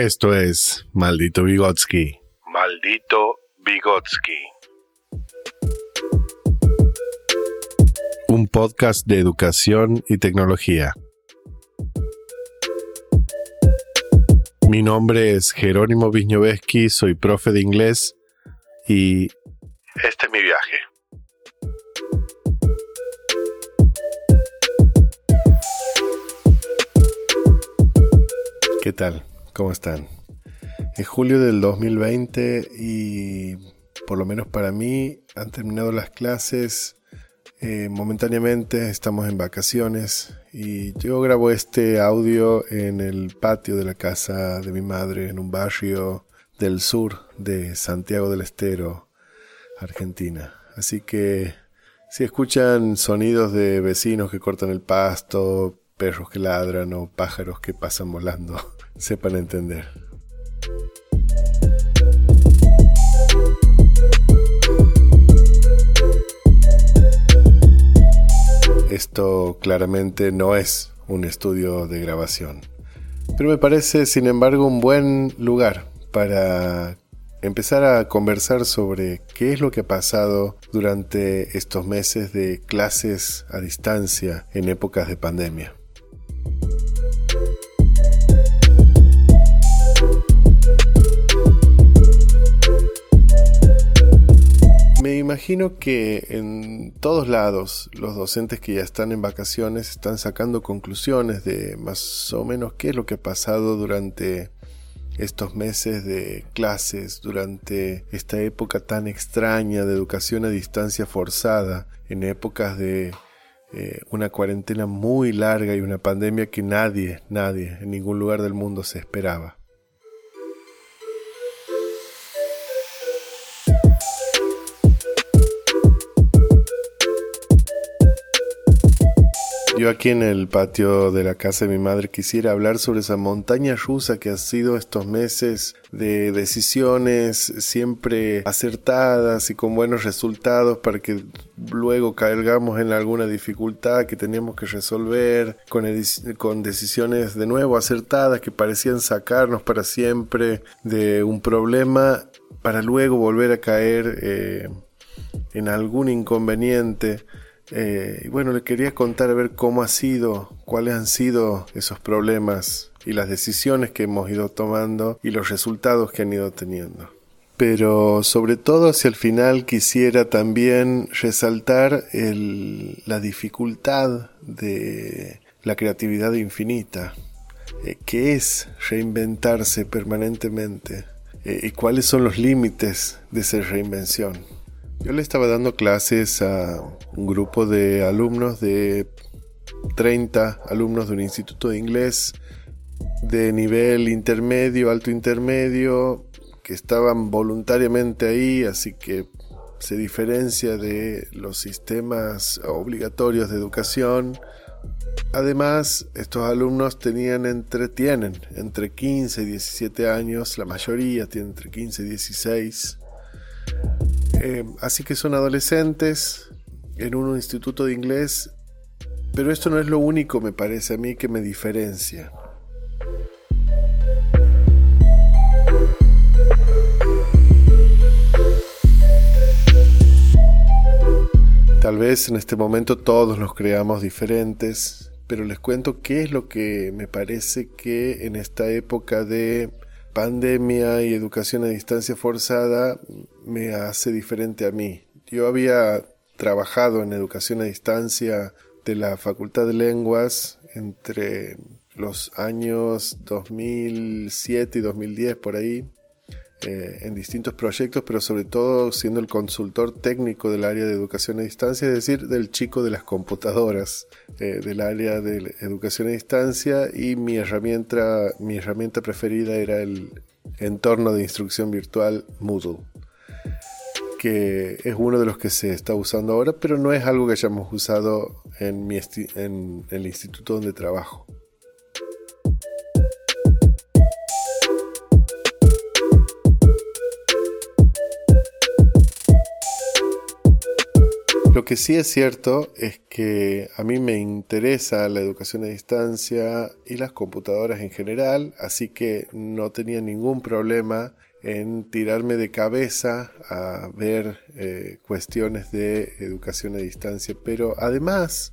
Esto es Maldito Vygotsky. Maldito Vygotsky. Un podcast de educación y tecnología. Mi nombre es Jerónimo Wisniewski, soy profe de inglés y Este es mi viaje. ¿qué tal? ¿Cómo están? Es julio del 2020 y por lo menos para mí han terminado las clases. Eh, momentáneamente estamos en vacaciones y yo grabo este audio en el patio de la casa de mi madre en un barrio del sur de Santiago del Estero, Argentina. Así que si escuchan sonidos de vecinos que cortan el pasto, perros que ladran o pájaros que pasan volando, sepan entender. Esto claramente no es un estudio de grabación, pero me parece sin embargo un buen lugar para empezar a conversar sobre qué es lo que ha pasado durante estos meses de clases a distancia en épocas de pandemia. Me imagino que en todos lados los docentes que ya están en vacaciones están sacando conclusiones de más o menos qué es lo que ha pasado durante estos meses de clases, durante esta época tan extraña de educación a distancia forzada, en épocas de eh, una cuarentena muy larga y una pandemia que nadie, nadie en ningún lugar del mundo se esperaba. Yo aquí en el patio de la casa de mi madre quisiera hablar sobre esa montaña rusa que ha sido estos meses de decisiones siempre acertadas y con buenos resultados para que luego caigamos en alguna dificultad que teníamos que resolver con, con decisiones de nuevo acertadas que parecían sacarnos para siempre de un problema para luego volver a caer eh, en algún inconveniente. Eh, y bueno, le quería contar a ver cómo ha sido, cuáles han sido esos problemas y las decisiones que hemos ido tomando y los resultados que han ido teniendo. Pero sobre todo hacia el final quisiera también resaltar el, la dificultad de la creatividad infinita, eh, que es reinventarse permanentemente eh, y cuáles son los límites de esa reinvención. Yo le estaba dando clases a un grupo de alumnos de 30 alumnos de un instituto de inglés de nivel intermedio, alto intermedio, que estaban voluntariamente ahí, así que se diferencia de los sistemas obligatorios de educación. Además, estos alumnos tenían entre, tienen entre 15 y 17 años, la mayoría tiene entre 15 y 16. Eh, así que son adolescentes en un instituto de inglés, pero esto no es lo único, me parece a mí, que me diferencia. Tal vez en este momento todos nos creamos diferentes, pero les cuento qué es lo que me parece que en esta época de pandemia y educación a distancia forzada me hace diferente a mí. Yo había trabajado en educación a distancia de la Facultad de Lenguas entre los años 2007 y 2010 por ahí, eh, en distintos proyectos, pero sobre todo siendo el consultor técnico del área de educación a distancia, es decir, del chico de las computadoras eh, del área de educación a distancia y mi herramienta, mi herramienta preferida era el entorno de instrucción virtual Moodle que es uno de los que se está usando ahora, pero no es algo que hayamos usado en, mi en el instituto donde trabajo. que sí es cierto es que a mí me interesa la educación a distancia y las computadoras en general, así que no tenía ningún problema en tirarme de cabeza a ver eh, cuestiones de educación a distancia. Pero además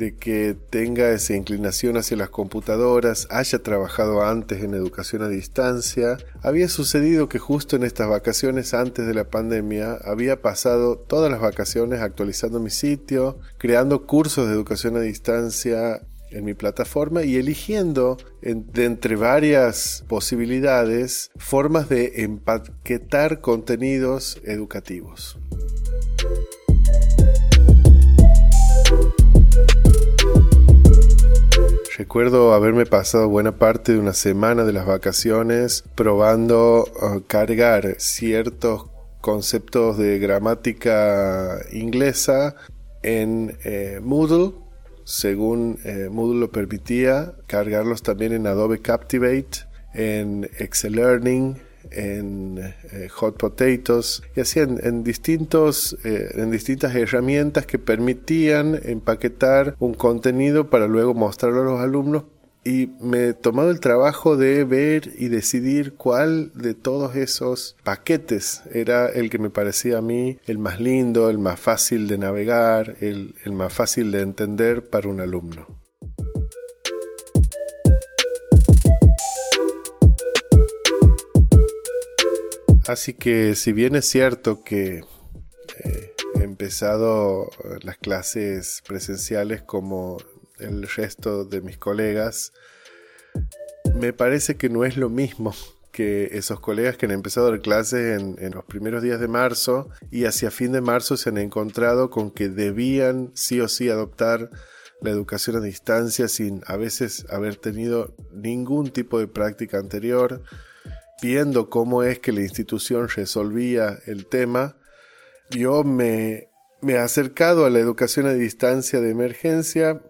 de que tenga esa inclinación hacia las computadoras, haya trabajado antes en educación a distancia, había sucedido que justo en estas vacaciones antes de la pandemia había pasado todas las vacaciones actualizando mi sitio, creando cursos de educación a distancia en mi plataforma y eligiendo de entre varias posibilidades formas de empaquetar contenidos educativos. Recuerdo haberme pasado buena parte de una semana de las vacaciones probando uh, cargar ciertos conceptos de gramática inglesa en eh, Moodle según eh, Moodle lo permitía, cargarlos también en Adobe Captivate, en Excel Learning, en eh, Hot Potatoes y así en, distintos, eh, en distintas herramientas que permitían empaquetar un contenido para luego mostrarlo a los alumnos y me he tomado el trabajo de ver y decidir cuál de todos esos paquetes era el que me parecía a mí el más lindo, el más fácil de navegar, el, el más fácil de entender para un alumno. Así que si bien es cierto que eh, he empezado las clases presenciales como el resto de mis colegas, me parece que no es lo mismo que esos colegas que han empezado a dar clases en, en, los primeros días de marzo y hacia fin de marzo se han encontrado con que debían sí o sí adoptar la educación a distancia sin a veces haber tenido ningún tipo de práctica anterior, viendo cómo es que la institución resolvía el tema, yo me, me he acercado a la educación a distancia de emergencia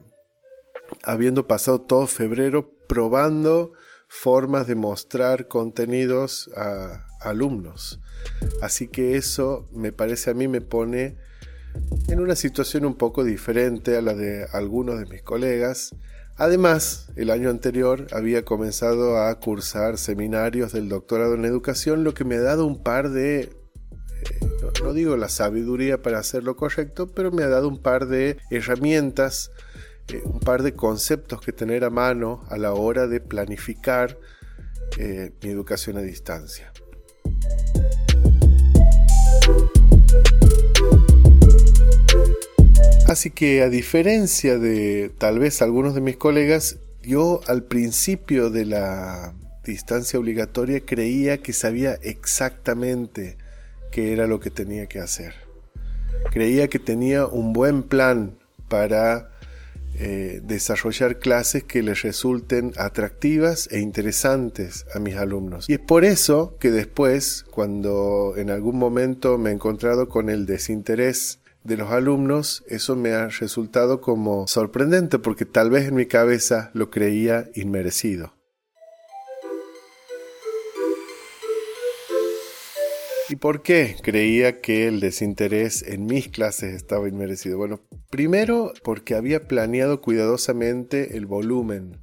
habiendo pasado todo febrero probando formas de mostrar contenidos a alumnos. Así que eso me parece a mí me pone en una situación un poco diferente a la de algunos de mis colegas. Además, el año anterior había comenzado a cursar seminarios del doctorado en educación, lo que me ha dado un par de, eh, no, digo la sabiduría para hacer lo correcto, pero me ha dado un par de herramientas eh, un par de conceptos que tener a mano a la hora de planificar eh, mi educación a distancia. Así que a diferencia de tal vez algunos de mis colegas, yo al principio de la distancia obligatoria creía que sabía exactamente qué era lo que tenía que hacer. Creía que tenía un buen plan para eh, desarrollar clases que les resulten atractivas e interesantes a mis alumnos. Y es por eso que después, cuando en algún momento me he encontrado con el desinterés de los alumnos, eso me ha resultado como sorprendente porque tal vez en mi cabeza lo creía inmerecido. ¿Y por qué creía que el desinterés en mis clases estaba inmerecido? Bueno, primero porque había planeado cuidadosamente el volumen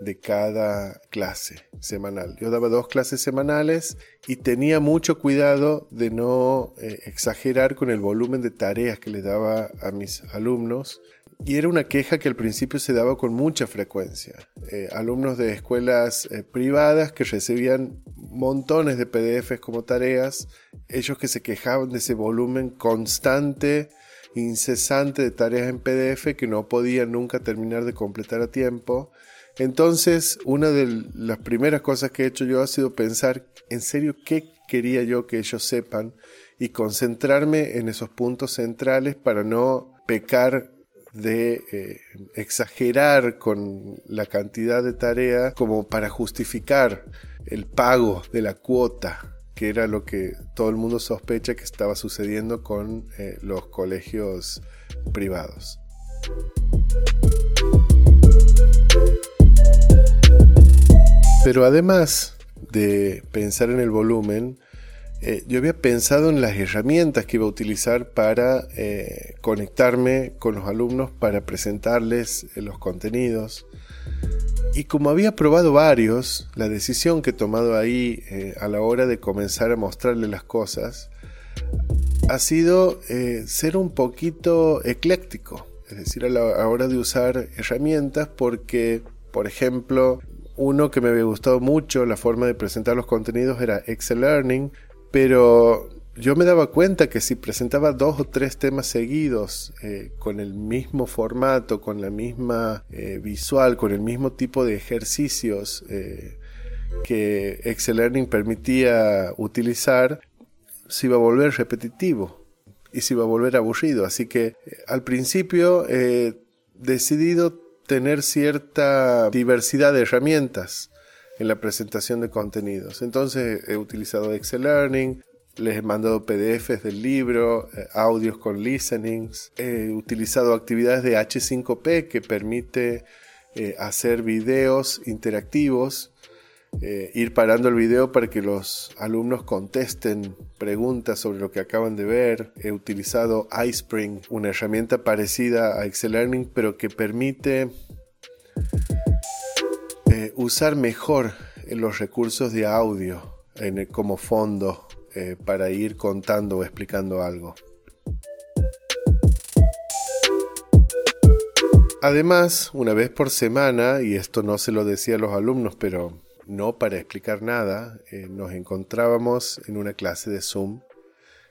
de cada clase semanal. Yo daba dos clases semanales y tenía mucho cuidado de no eh, exagerar con el volumen de tareas que le daba a mis alumnos. Y era una queja que al principio se daba con mucha frecuencia. Eh, alumnos de escuelas eh, privadas que recibían montones de PDFs como tareas, ellos que se quejaban de ese volumen constante, incesante de tareas en PDF que no podían nunca terminar de completar a tiempo. Entonces, una de las primeras cosas que he hecho yo ha sido pensar en serio qué quería yo que ellos sepan y concentrarme en esos puntos centrales para no pecar de eh, exagerar con la cantidad de tarea como para justificar el pago de la cuota, que era lo que todo el mundo sospecha que estaba sucediendo con eh, los colegios privados. Pero además de pensar en el volumen, eh, yo había pensado en las herramientas que iba a utilizar para eh, conectarme con los alumnos, para presentarles eh, los contenidos. Y como había probado varios, la decisión que he tomado ahí a la hora de comenzar a mostrarles las cosas ha sido ser un poquito ecléctico, es decir, a la hora de usar herramientas porque, por ejemplo, uno que me había gustado mucho la forma de presentar los contenidos era Excel Learning, pero yo me daba cuenta que si presentaba dos o tres temas seguidos eh, con el mismo formato, con la misma eh, visual, con el mismo tipo de ejercicios eh, que Excel Learning permitía utilizar, se iba a volver repetitivo y se iba a volver aburrido. Así que al principio he decidido tener cierta diversidad de herramientas en la presentación de contenidos. Entonces he utilizado Excel Learning, les he mandado PDFs del libro, eh, audios con listenings, he utilizado actividades de H5P que permite eh, hacer videos interactivos, eh, ir parando el video para que los alumnos contesten preguntas sobre lo que acaban de ver. He utilizado iSpring, una herramienta parecida a Excel Learning, pero que permite usar mejor los recursos de audio como fondo eh, para ir contando o explicando algo. Además, una vez por semana, y esto no se lo decía a los alumnos, pero no para explicar nada, eh, nos encontrábamos en una clase de Zoom,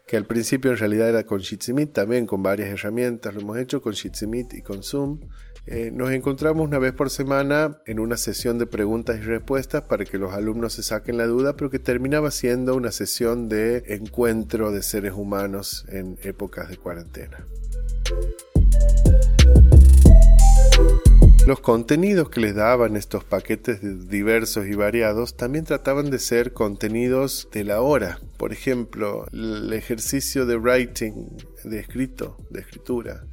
que al principio en realidad era con Jitsi también con varias herramientas, lo hemos hecho con Jitsi y con Zoom, eh, nos encontramos una vez por semana en una sesión de preguntas y respuestas para que los alumnos se saquen la duda, pero que terminaba siendo una sesión de encuentro de seres humanos en épocas de cuarentena. Los contenidos que les daban estos paquetes diversos y variados también trataban de ser contenidos de la hora. Por ejemplo, el ejercicio de writing, de escrito, de escritura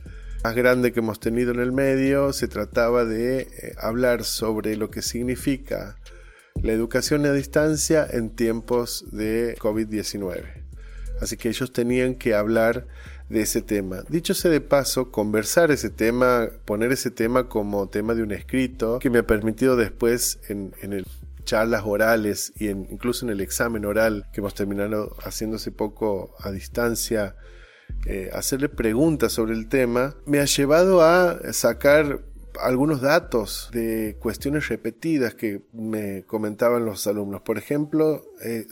más grande que hemos tenido en el medio se trataba de eh, hablar sobre lo que significa la educación a distancia en tiempos de COVID-19. Así que ellos tenían que hablar de ese tema. Dicho sea de paso, conversar ese tema, poner ese tema como tema de un escrito, que me ha permitido después en, en charlas orales y incluso en el examen oral que hemos terminado haciendo hace poco a distancia, eh, hacerle preguntas sobre el tema, me ha llevado a sacar algunos datos de cuestiones repetidas que me comentaban los alumnos. Por ejemplo, eh,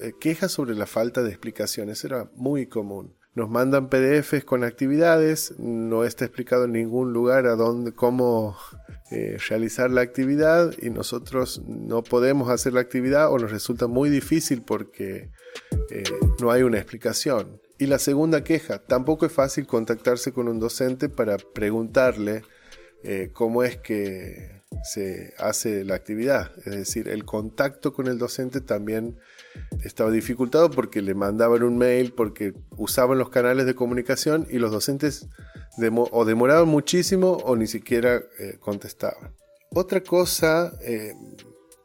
eh, quejas sobre la falta de explicaciones. Era muy común. Nos mandan PDFs con actividades, no está explicado en ningún lugar a dónde, cómo realizar la actividad y nosotros no podemos hacer la actividad o nos resulta muy difícil porque no hay una explicación. Y la segunda queja, tampoco es fácil contactarse con un docente para preguntarle eh, cómo es que se hace la actividad. Es decir, el contacto con el docente también estaba dificultado porque le mandaban un mail, porque usaban los canales de comunicación y los docentes o demoraban muchísimo o ni siquiera eh, contestaban. Otra cosa eh,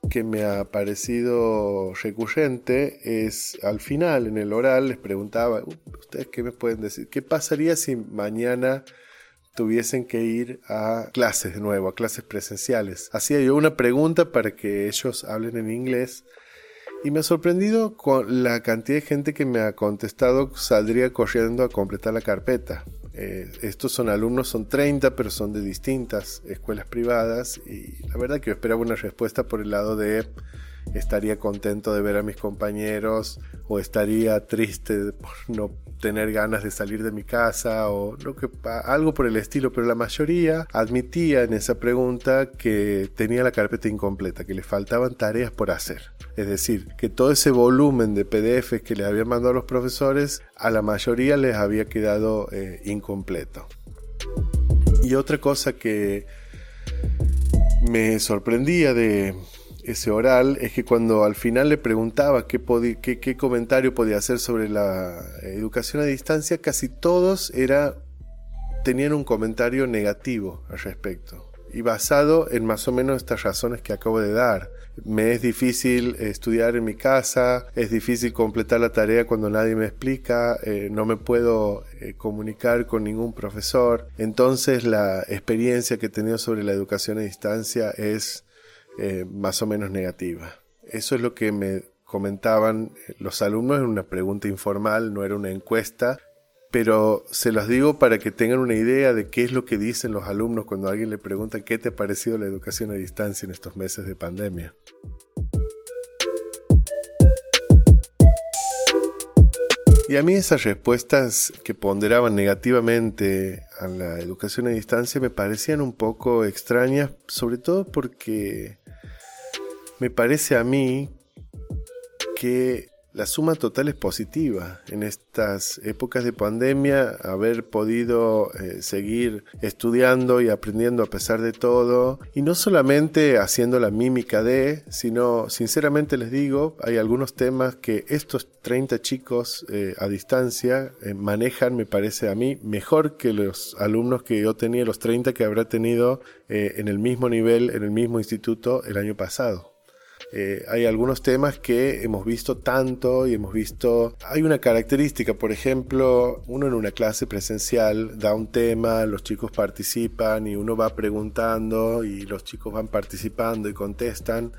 que me ha parecido recurrente es al final, en el oral, les preguntaba, uh, ¿ustedes qué me pueden decir? ¿Qué pasaría si mañana tuviesen que ir a clases de nuevo, a clases presenciales? Hacía yo una pregunta para que ellos hablen en inglés y me ha sorprendido con la cantidad de gente que me ha contestado saldría corriendo a completar la carpeta. Eh, estos son alumnos, son 30, pero son de distintas escuelas privadas y la verdad que yo esperaba una respuesta por el lado de estaría contento de ver a mis compañeros o estaría triste por no tener ganas de salir de mi casa o lo que, algo por el estilo, pero la mayoría admitía en esa pregunta que tenía la carpeta incompleta, que le faltaban tareas por hacer. Es decir, que todo ese volumen de PDF que les habían mandado los profesores, a la mayoría les había quedado eh, incompleto. Y otra cosa que me sorprendía de, ese oral es que cuando al final le preguntaba qué, qué, comentario podía hacer sobre la educación a distancia, casi todos era, tenían un comentario negativo al respecto. y basado en más o menos estas razones que acabo de dar. Me es difícil estudiar en mi casa, es difícil completar la tarea cuando nadie me explica, eh, no me puedo eh, comunicar con ningún profesor. Entonces la experiencia que he tenido sobre la educación a distancia es eh, más o menos negativa. Eso es lo que me comentaban los alumnos en una pregunta informal, no era una encuesta, pero se los digo para que tengan una idea de qué es lo que dicen los alumnos cuando alguien le pregunta qué te ha parecido la educación a distancia en estos meses de pandemia. Y a mí esas respuestas que ponderaban negativamente a la educación a distancia me parecían un poco extrañas, sobre todo porque me parece a mí que la suma total es positiva. En estas épocas de pandemia, haber podido eh, seguir estudiando y aprendiendo a pesar de todo, y no solamente haciendo la mímica de, sino, sinceramente les digo, hay algunos temas que estos 30 chicos eh, a distancia eh, manejan, me parece a mí, mejor que los alumnos que yo tenía, los 30 que habrá tenido en el mismo nivel, en el mismo instituto el año pasado. Eh, hay algunos temas que hemos visto tanto y hemos visto... Hay una característica, por ejemplo, uno en una clase presencial da un tema, los chicos participan y uno va preguntando y los chicos van participando y contestan,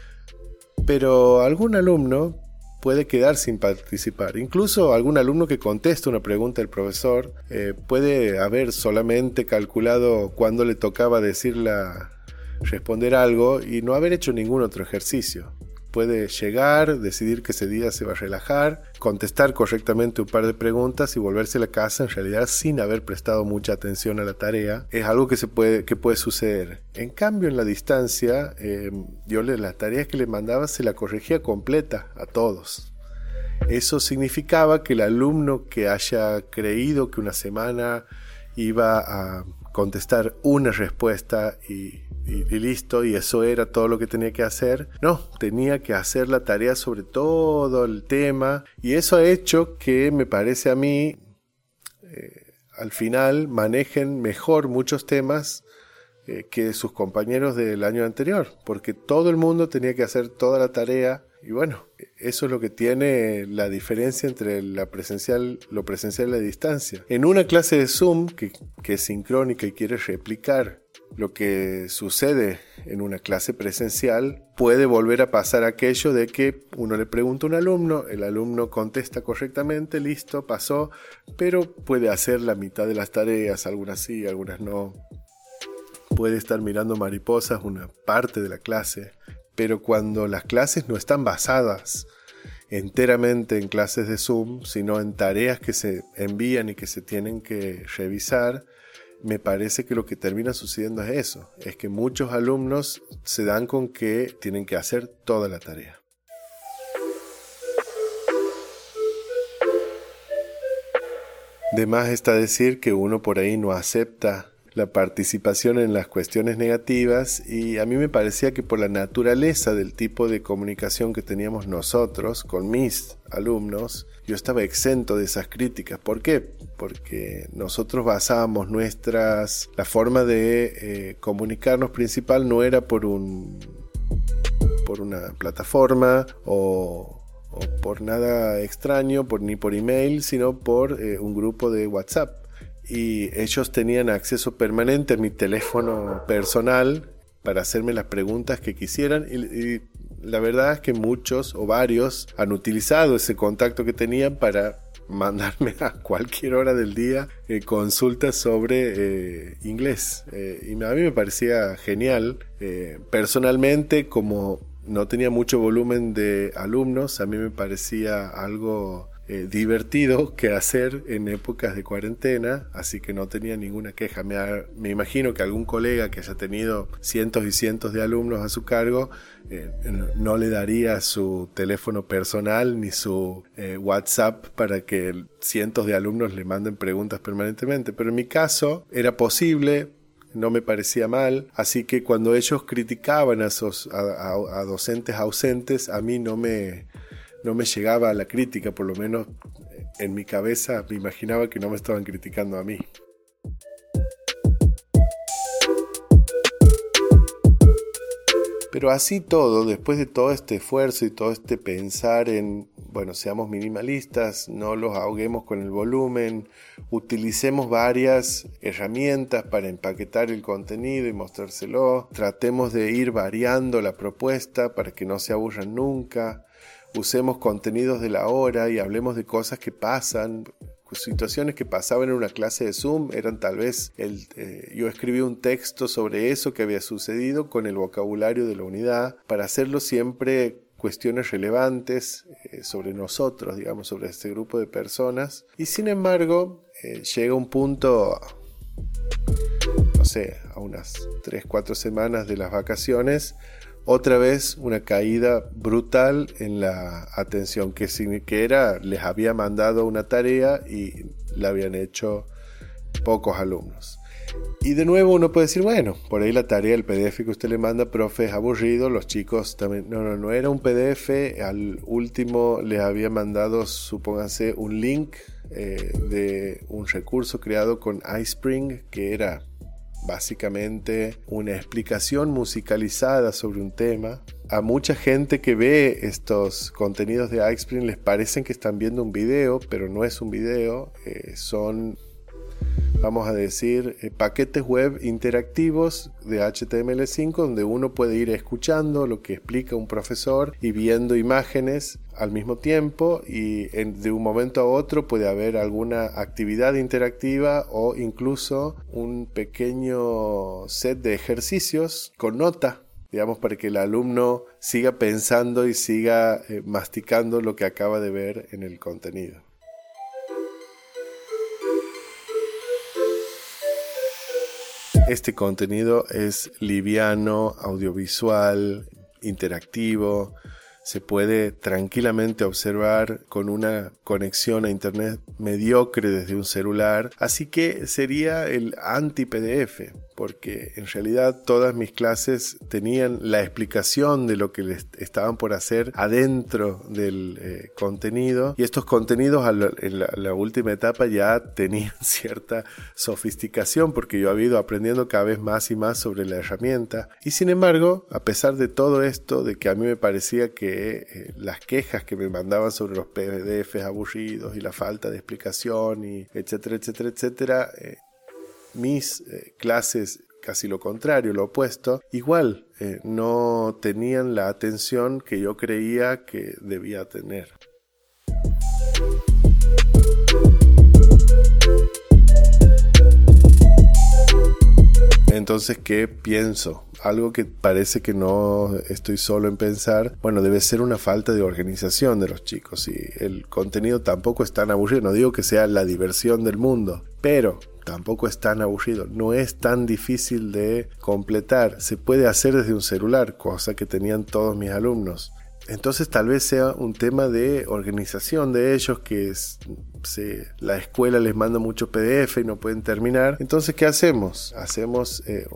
pero algún alumno puede quedar sin participar. Incluso algún alumno que contesta una pregunta del profesor eh, puede haber solamente calculado cuándo le tocaba decirla responder algo y no haber hecho ningún otro ejercicio. Puede llegar, decidir que ese día se va a relajar, contestar correctamente un par de preguntas y volverse a la casa en realidad sin haber prestado mucha atención a la tarea. Es algo que, se puede, que puede suceder. En cambio, en la distancia, eh, yo las tareas que le mandaba se la corregía completa a todos. Eso significaba que el alumno que haya creído que una semana iba a contestar una respuesta y y, listo, y eso era todo lo que tenía que hacer. No, tenía que hacer la tarea sobre todo el tema, y eso ha hecho que me parece a mí, eh, al final, manejen mejor muchos temas eh, que sus compañeros del año anterior, porque todo el mundo tenía que hacer toda la tarea. Y bueno, eso es lo que tiene la diferencia entre la presencial, lo presencial y la distancia. En una clase de Zoom que, que es sincrónica y quiere replicar lo que sucede en una clase presencial, puede volver a pasar aquello de que uno le pregunta a un alumno, el alumno contesta correctamente, listo, pasó, pero puede hacer la mitad de las tareas, algunas sí, algunas no. Puede estar mirando mariposas una parte de la clase, pero cuando las clases no están basadas enteramente en clases de Zoom, sino en tareas que se envían y que se tienen que revisar, me parece que lo que termina sucediendo es eso, es que muchos alumnos se dan con que tienen que hacer toda la tarea. De más está decir que uno por ahí no acepta la participación en las cuestiones negativas y a mí me parecía que por la naturaleza del tipo de comunicación que teníamos nosotros con mis alumnos, yo estaba exento de esas críticas. ¿Por qué? Porque nosotros basábamos nuestras... La forma de eh, comunicarnos principal no era por un... por una plataforma o, por nada extraño, por, ni por email, sino por eh, un grupo de WhatsApp y ellos tenían acceso permanente a mi teléfono personal para hacerme las preguntas que quisieran y, la verdad es que muchos o varios han utilizado ese contacto que tenían para mandarme a cualquier hora del día eh, consultas sobre eh, inglés. Eh, y a mí me parecía genial. personalmente, como no tenía mucho volumen de alumnos, a mí me parecía algo eh, divertido que hacer en épocas de cuarentena, así que no tenía ninguna queja. Me, me, imagino que algún colega que haya tenido cientos y cientos de alumnos a su cargo eh, no le daría su teléfono personal ni su eh, WhatsApp para que cientos de alumnos le manden preguntas permanentemente, pero en mi caso era posible, no me parecía mal, así que cuando ellos criticaban a, esos, a docentes ausentes, a mí no me, no me llegaba la crítica, por lo menos en mi cabeza me imaginaba que no me estaban criticando a mí. Pero así todo, después de todo este esfuerzo y todo este pensar en, bueno, seamos minimalistas, no los ahoguemos con el volumen, utilicemos varias herramientas para empaquetar el contenido y mostrárselo, tratemos de ir variando la propuesta para que no se aburran nunca, usemos contenidos de la hora y hablemos de cosas que pasan, situaciones que pasaban en una clase de Zoom eran tal vez el, eh, yo escribí un texto sobre eso que había sucedido con el vocabulario de la unidad para hacerlo siempre cuestiones relevantes eh, sobre nosotros, digamos, sobre este grupo de personas. Y sin embargo, eh, llega un punto, no sé, a unas 3, 4 semanas de las vacaciones, otra vez una caída brutal en la atención, que, que era, les había mandado una tarea y la habían hecho pocos alumnos. Y de nuevo uno puede decir, bueno, por ahí la tarea, el PDF que usted le manda, profe, es aburrido, los chicos también... No, no, no era un PDF, al último les había mandado, supónganse, un link eh, de un recurso creado con iSpring, que era básicamente una explicación musicalizada sobre un tema. A mucha gente que ve estos contenidos de iSpring les parecen que están viendo un video, pero no es un video, eh, son vamos a decir, eh, paquetes web interactivos de HTML5 donde uno puede ir escuchando lo que explica un profesor y viendo imágenes al mismo tiempo y de un momento a otro puede haber alguna actividad interactiva o incluso un pequeño set de ejercicios con nota digamos, para que el alumno siga pensando y siga eh, masticando lo que acaba de ver en el contenido. Este contenido es liviano, audiovisual, interactivo, se puede tranquilamente observar con una conexión a internet mediocre desde un celular, así que sería el anti-PDF porque en realidad todas mis clases tenían la explicación de lo que les estaban por hacer adentro del eh, contenido. Y estos contenidos en la, última etapa ya tenían cierta sofisticación porque yo había ido aprendiendo cada vez más y más sobre la herramienta. Y sin embargo a pesar de todo esto de que a mí me parecía que eh, las quejas que me mandaban sobre los PDFs aburridos y la falta de explicación y etcétera etcétera etcétera eh, mis eh, clases casi lo contrario, lo opuesto, igual no tenían la atención que yo creía que debía tener. Entonces, ¿qué pienso? Algo que parece que no estoy solo en pensar, bueno, debe ser una falta de organización de los chicos y el contenido tampoco es tan aburrido, no digo que sea la diversión del mundo, pero tampoco es tan aburrido, no es tan difícil de completar, se puede hacer desde un celular, cosa que tenían todos mis alumnos. Entonces tal vez sea un tema de organización de ellos que la escuela les manda mucho PDF y no pueden terminar. Entonces, ¿qué hacemos? Hacemos eh,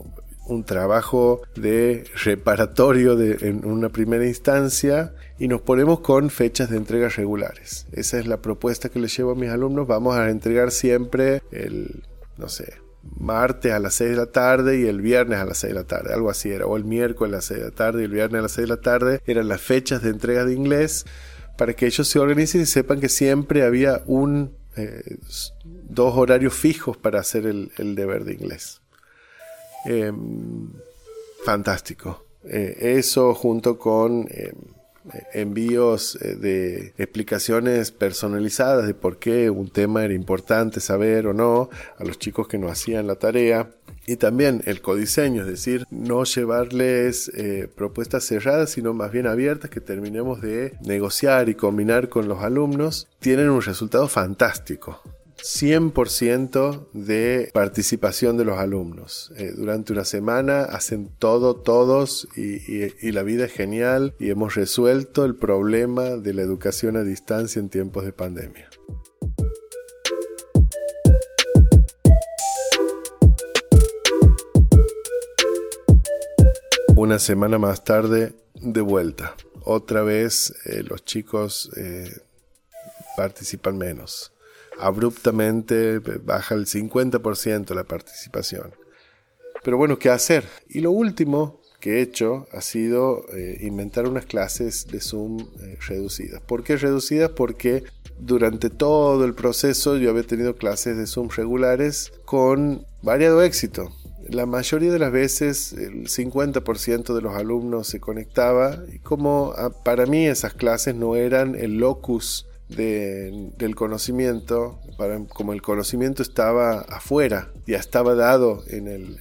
un trabajo de reparatorio en una primera instancia y nos ponemos con fechas de entrega regulares. Esa es la propuesta que les llevo a mis alumnos. Vamos a entregar siempre el no sé, martes a las 6 de la tarde y el viernes a las 6 de la tarde, algo así era, o el miércoles a las 6 de la tarde y el viernes a las 6 de la tarde, eran las fechas de entrega de inglés para que ellos se organicen y sepan que siempre había un, eh, dos horarios fijos para hacer el, deber de inglés. Em, fantástico. Eh, eso junto con em, envíos eh, de explicaciones personalizadas de por qué un tema era importante saber o no a los chicos que no hacían la tarea. Y también el codiseño, es decir, no llevarles eh, propuestas cerradas, sino más bien abiertas que terminemos de negociar y combinar con los alumnos, tienen un resultado fantástico. 100% de participación de los alumnos. Eh, durante una semana hacen todo todos y, la vida es genial y hemos resuelto el problema de la educación a distancia en tiempos de pandemia. Una semana más tarde, de vuelta. Otra vez eh, los chicos eh, participan menos abruptamente baja el 50% la participación. Pero bueno, ¿qué hacer? Y lo último que he hecho ha sido eh, inventar unas clases de Zoom eh, reducidas. ¿Por qué reducidas? Porque durante todo el proceso yo había tenido clases de Zoom regulares con variado éxito. La mayoría de las veces el 50% de los alumnos se conectaba y como ah, para mí esas clases no eran el locus del conocimiento, para, como el conocimiento estaba afuera, ya estaba dado en, el,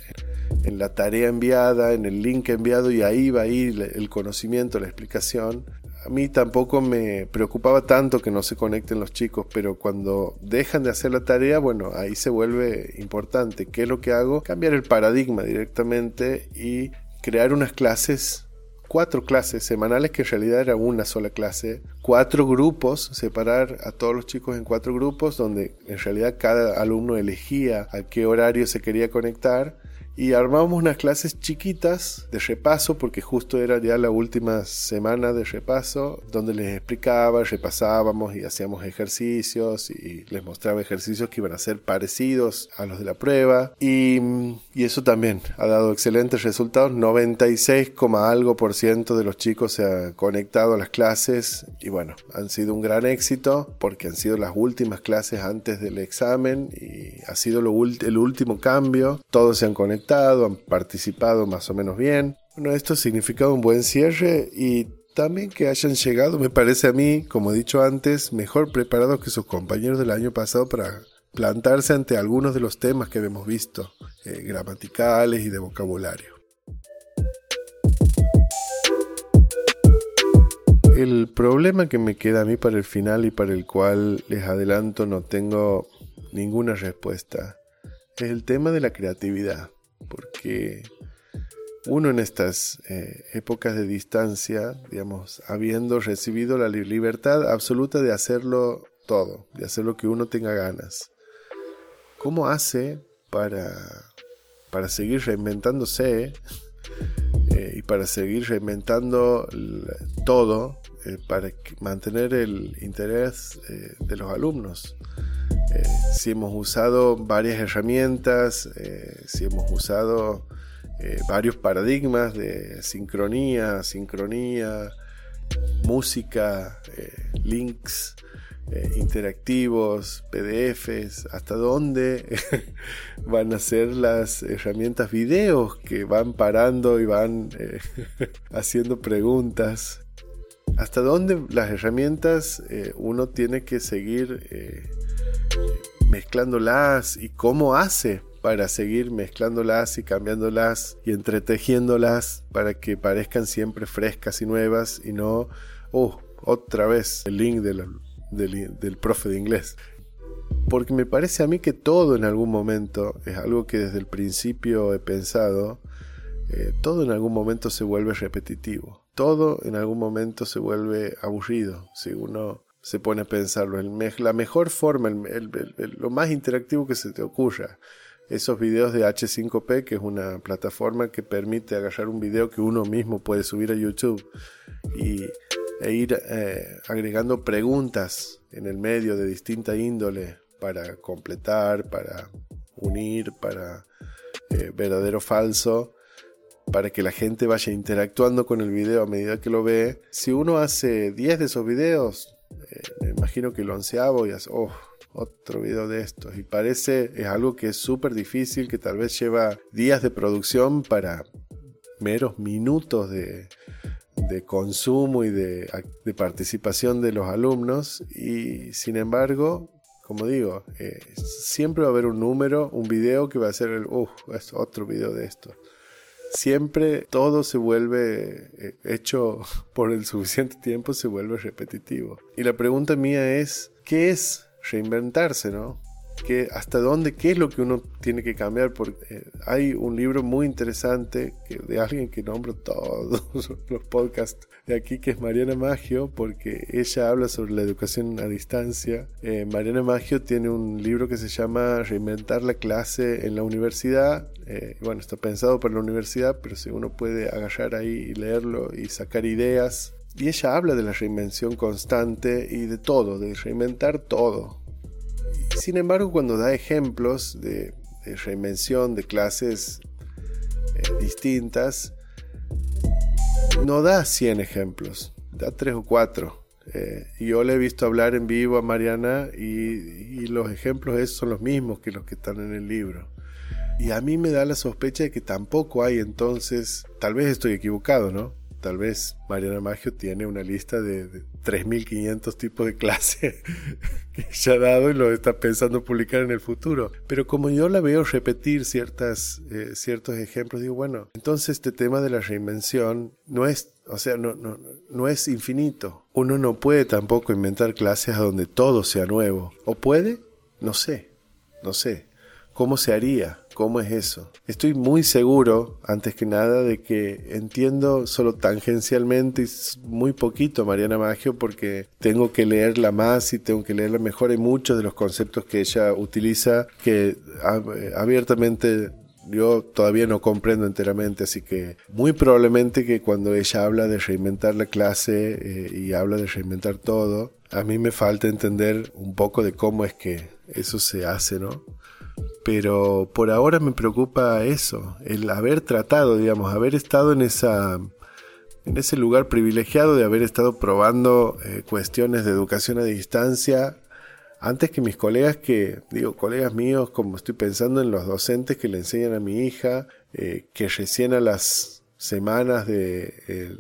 en la tarea enviada, en el link enviado y ahí va a ir el conocimiento, la explicación. A mí tampoco me preocupaba tanto que no se conecten los chicos, pero cuando dejan de hacer la tarea, bueno, ahí se vuelve importante. ¿Qué es lo que hago? Cambiar el paradigma directamente y crear unas clases cuatro clases semanales que en realidad era una sola clase, cuatro grupos, separar a todos los chicos en cuatro grupos donde en realidad cada alumno elegía a qué horario se quería conectar y armamos unas clases chiquitas de repaso porque justo era ya la última semana de repaso donde les explicaba, repasábamos y hacíamos ejercicios y les mostraba ejercicios que iban a ser parecidos a los de la prueba. Y, y eso también ha dado excelentes resultados. 96, algo por ciento de los chicos se han conectado a las clases y bueno han sido un gran éxito porque han sido las últimas clases antes del examen y ha sido lo el último cambio. Todos se han conectado han participado más o menos bien. Bueno, esto significa un buen cierre y también que hayan llegado, me parece a mí, como he dicho antes, mejor preparados que sus compañeros del año pasado para plantarse ante algunos de los temas que hemos visto, eh, gramaticales y de vocabulario. El problema que me queda a mí para el final y para el cual les adelanto no tengo ninguna respuesta es el tema de la creatividad porque uno en estas eh, épocas de distancia, digamos, habiendo recibido la libertad absoluta de hacerlo todo, de hacer lo que uno tenga ganas, ¿cómo hace para, para seguir reinventándose eh, y para seguir reinventando todo eh, para mantener el interés de los alumnos? Eh, si hemos usado varias herramientas, eh, si hemos usado eh, varios paradigmas de sincronía, sincronía, música, links interactivos, PDFs, hasta dónde van a ser las herramientas videos que van parando y van haciendo preguntas. Hasta dónde las herramientas uno tiene que seguir mezclándolas y cómo hace para seguir mezclándolas y cambiándolas y entretejiéndolas para que parezcan siempre frescas y nuevas y no, oh, otra vez el link del, profe de inglés. Porque me parece a mí que todo en algún momento, es algo que desde el principio he pensado, eh, todo en algún momento se vuelve repetitivo. Todo en algún momento se vuelve aburrido. Si uno se pone a pensarlo. la mejor forma, lo más interactivo que se te ocurra. Esos videos de H5P, que es una plataforma que permite agarrar un video que uno mismo puede subir a YouTube y, e ir eh, agregando preguntas en el medio de distinta índole para completar, para unir, para eh, verdadero falso para que la gente vaya interactuando con el video a medida que lo ve. Si uno hace 10 de esos videos, eh, me imagino que lo onceavo y hace, oh, otro video de estos. Y parece, es algo que es súper difícil, que tal vez lleva días de producción para meros minutos de, consumo y de, participación de los alumnos. Y sin embargo, como digo, eh, siempre va a haber un número, un video que va a ser el, uh, es otro video de esto siempre todo se vuelve eh, hecho por el suficiente tiempo, se vuelve repetitivo. Y la pregunta mía es, ¿qué es reinventarse, no? Hasta dónde, qué es lo que uno tiene que cambiar, porque eh, hay un libro muy interesante de alguien que nombro todos los podcasts de aquí, que es Mariana Maggio, porque ella habla sobre la educación a distancia. Eh, Mariana Maggio tiene un libro que se llama Reinventar la clase en la universidad. Eh, bueno, está pensado para la universidad, pero si uno puede agarrar ahí y leerlo y sacar ideas. Y ella habla de la reinvención constante y de todo, de reinventar todo, sin embargo, cuando da ejemplos de, reinvención de clases eh, distintas, no da 100 ejemplos, da 3 o 4. Eh, yo le he visto hablar en vivo a Mariana y, los ejemplos esos son los mismos que los que están en el libro. Y a mí me da la sospecha de que tampoco hay entonces, tal vez estoy equivocado, ¿no? Tal vez Mariana Maggio tiene una lista de, 3.500 tipos de clase que ya ha dado y lo está pensando publicar en el futuro. Pero como yo la veo repetir ciertas, eh, ciertos ejemplos, digo, bueno, entonces este tema de la reinvención no es, o sea, no, no, no es infinito. Uno no puede tampoco inventar clases a donde todo sea nuevo. ¿O puede? No sé, no sé. ¿Cómo se haría? ¿Cómo es eso? Estoy muy seguro, antes que nada, de que entiendo solo tangencialmente y muy poquito Mariana Maggio porque tengo que leerla más y tengo que leerla mejor. Hay muchos de los conceptos que ella utiliza que abiertamente yo todavía no comprendo enteramente, así que muy probablemente que cuando ella habla de reinventar la clase eh, y habla de reinventar todo, a mí me falta entender un poco de cómo es que eso se hace, ¿no? Pero por ahora me preocupa eso, el haber tratado, digamos, haber estado en esa en ese lugar privilegiado de haber estado probando eh, cuestiones de educación a distancia antes que mis colegas que, digo, colegas míos, como estoy pensando en los docentes que le enseñan a mi hija, eh, que recién a las semanas de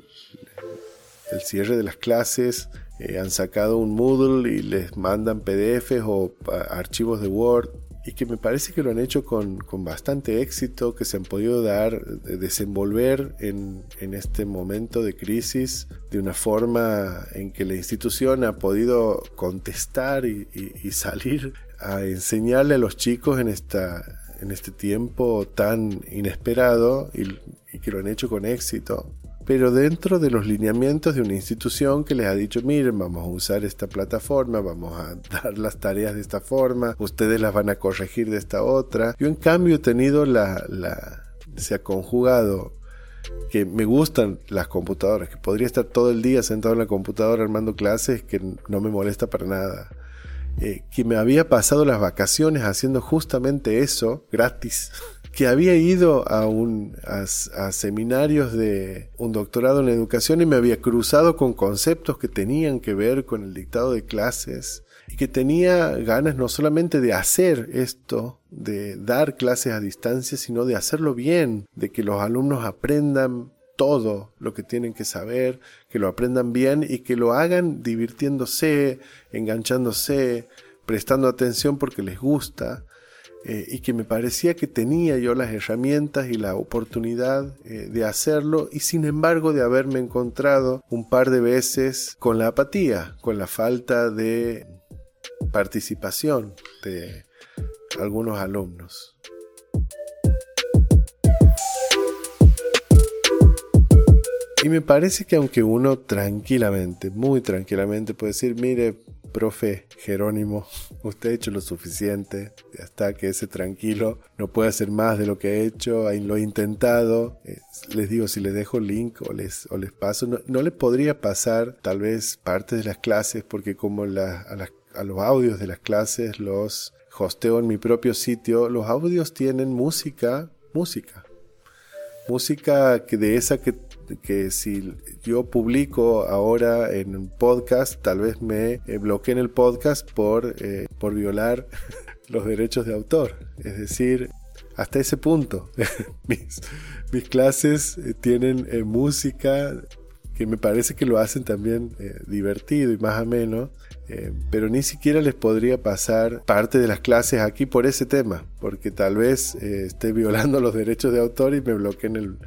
el cierre de las clases eh, han sacado un Moodle y les mandan PDFs o archivos de Word y que me parece que lo han hecho con, bastante éxito, que se han podido dar, desenvolver en, este momento de crisis de una forma en que la institución ha podido contestar y, salir a enseñarle a los chicos en, esta, en este tiempo tan inesperado y que lo han hecho con éxito pero dentro de los lineamientos de una institución que les ha dicho, miren, vamos a usar esta plataforma, vamos a dar las tareas de esta forma, ustedes las van a corregir de esta otra. Yo en cambio he tenido la, se ha conjugado que me gustan las computadoras, que podría estar todo el día sentado en la computadora armando clases, que no me molesta para nada. Eh, que me había pasado las vacaciones haciendo justamente eso, gratis. que había ido a, un, a, seminarios de un doctorado en educación y me había cruzado con conceptos que tenían que ver con el dictado de clases y que tenía ganas no solamente de hacer esto, de dar clases a distancia, sino de hacerlo bien, de que los alumnos aprendan todo lo que tienen que saber, que lo aprendan bien y que lo hagan divirtiéndose, enganchándose, prestando atención porque les gusta eh, y que me parecía que tenía yo las herramientas y la oportunidad eh, de hacerlo y sin embargo de haberme encontrado un par de veces con la apatía, con la falta de participación de algunos alumnos. Y me parece que aunque uno tranquilamente, muy tranquilamente puede decir, mire, profe Jerónimo, usted ha hecho lo suficiente, hasta que ese tranquilo no puede hacer más de lo que ha hecho, lo ha intentado. Les digo, si les dejo el link o les, o les paso, no, le podría pasar tal vez parte de las clases, porque como a, a los audios de las clases los hosteo en mi propio sitio, los audios tienen música, música. Música que de esa que que si yo publico ahora en un podcast, tal vez me eh, bloqueen el podcast por, eh, por violar los derechos de autor. Es decir, hasta ese punto. mis, mis, clases eh, tienen música que me parece que lo hacen también divertido y más ameno. Eh, pero ni siquiera les podría pasar parte de las clases aquí por ese tema, porque tal vez eh, esté violando los derechos de autor y me bloqueen el,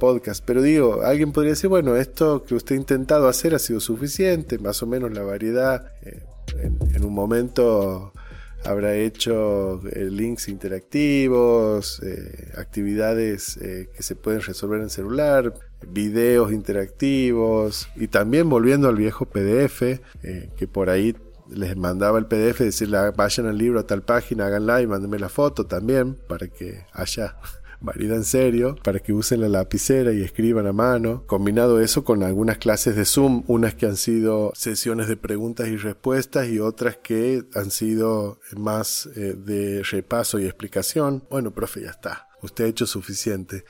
podcast. Pero digo, alguien podría decir, bueno, esto que usted ha intentado hacer ha sido suficiente, más o menos la variedad. Eh, en, un momento habrá hecho links interactivos, actividades que se pueden resolver en celular, videos interactivos y también volviendo al viejo PDF, eh, que por ahí les mandaba el PDF, decirle ah, vayan al libro a tal página, háganla y mándenme la foto también para que haya variedad en serio, para que usen la lapicera y escriban a mano. Combinado eso con algunas clases de Zoom, unas que han sido sesiones de preguntas y respuestas y otras que han sido más eh, de repaso y explicación. Bueno, profe, ya está. Usted ha hecho suficiente.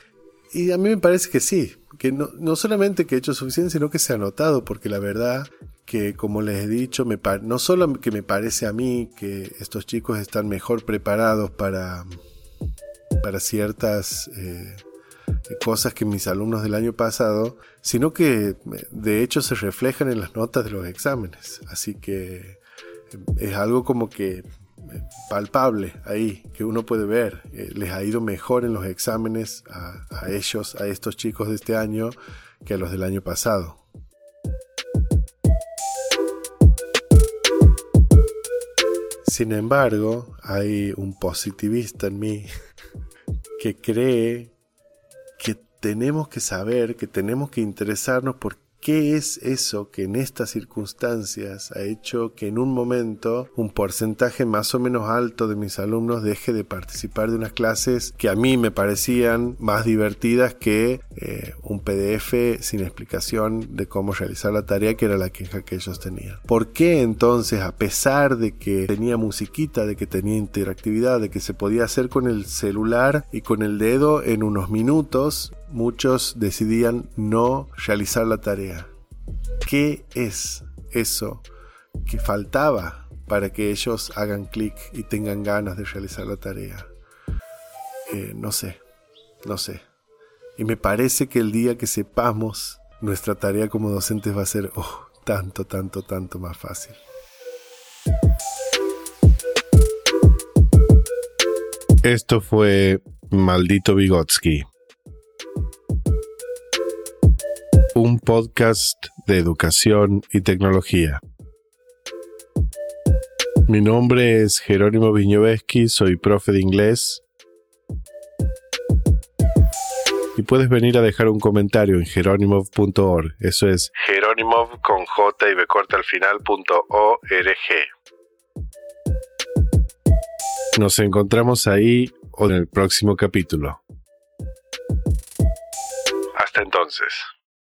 Y a mí me parece que sí, que no, no solamente que he hecho suficiente, sino que se ha notado, porque la verdad que como les he dicho, me no solo que me parece a mí que estos chicos están mejor preparados para, para ciertas eh, cosas que mis alumnos del año pasado, sino que de hecho se reflejan en las notas de los exámenes. Así que es algo como que palpable ahí, que uno puede ver. Eh, les ha ido mejor en los exámenes a, ellos, a estos chicos de este año, que a los del año pasado. Sin embargo, hay un positivista en mí que cree que tenemos que saber, que tenemos que interesarnos por ¿Qué es eso que en estas circunstancias ha hecho que en un momento un porcentaje más o menos alto de mis alumnos deje de participar de unas clases que a mí me parecían más divertidas que eh, un PDF sin explicación de cómo realizar la tarea que era la queja que ellos tenían? ¿Por qué entonces, a pesar de que tenía musiquita, de que tenía interactividad, de que se podía hacer con el celular y con el dedo en unos minutos, muchos decidían no realizar la tarea. ¿Qué es eso que faltaba para que ellos hagan clic y tengan ganas de realizar la tarea? Eh, no sé, no sé. Y me parece que el día que sepamos, nuestra tarea como docentes va a ser oh, tanto, tanto, tanto más fácil. Esto fue Maldito Vygotsky un podcast de educación y tecnología. Mi nombre es Jerónimo Viñoveschi, soy profe de inglés. Y puedes venir a dejar un comentario en jeronimov.org. Eso es jeronimov con J y B corta al final Nos encontramos ahí o en el próximo capítulo. Hasta entonces.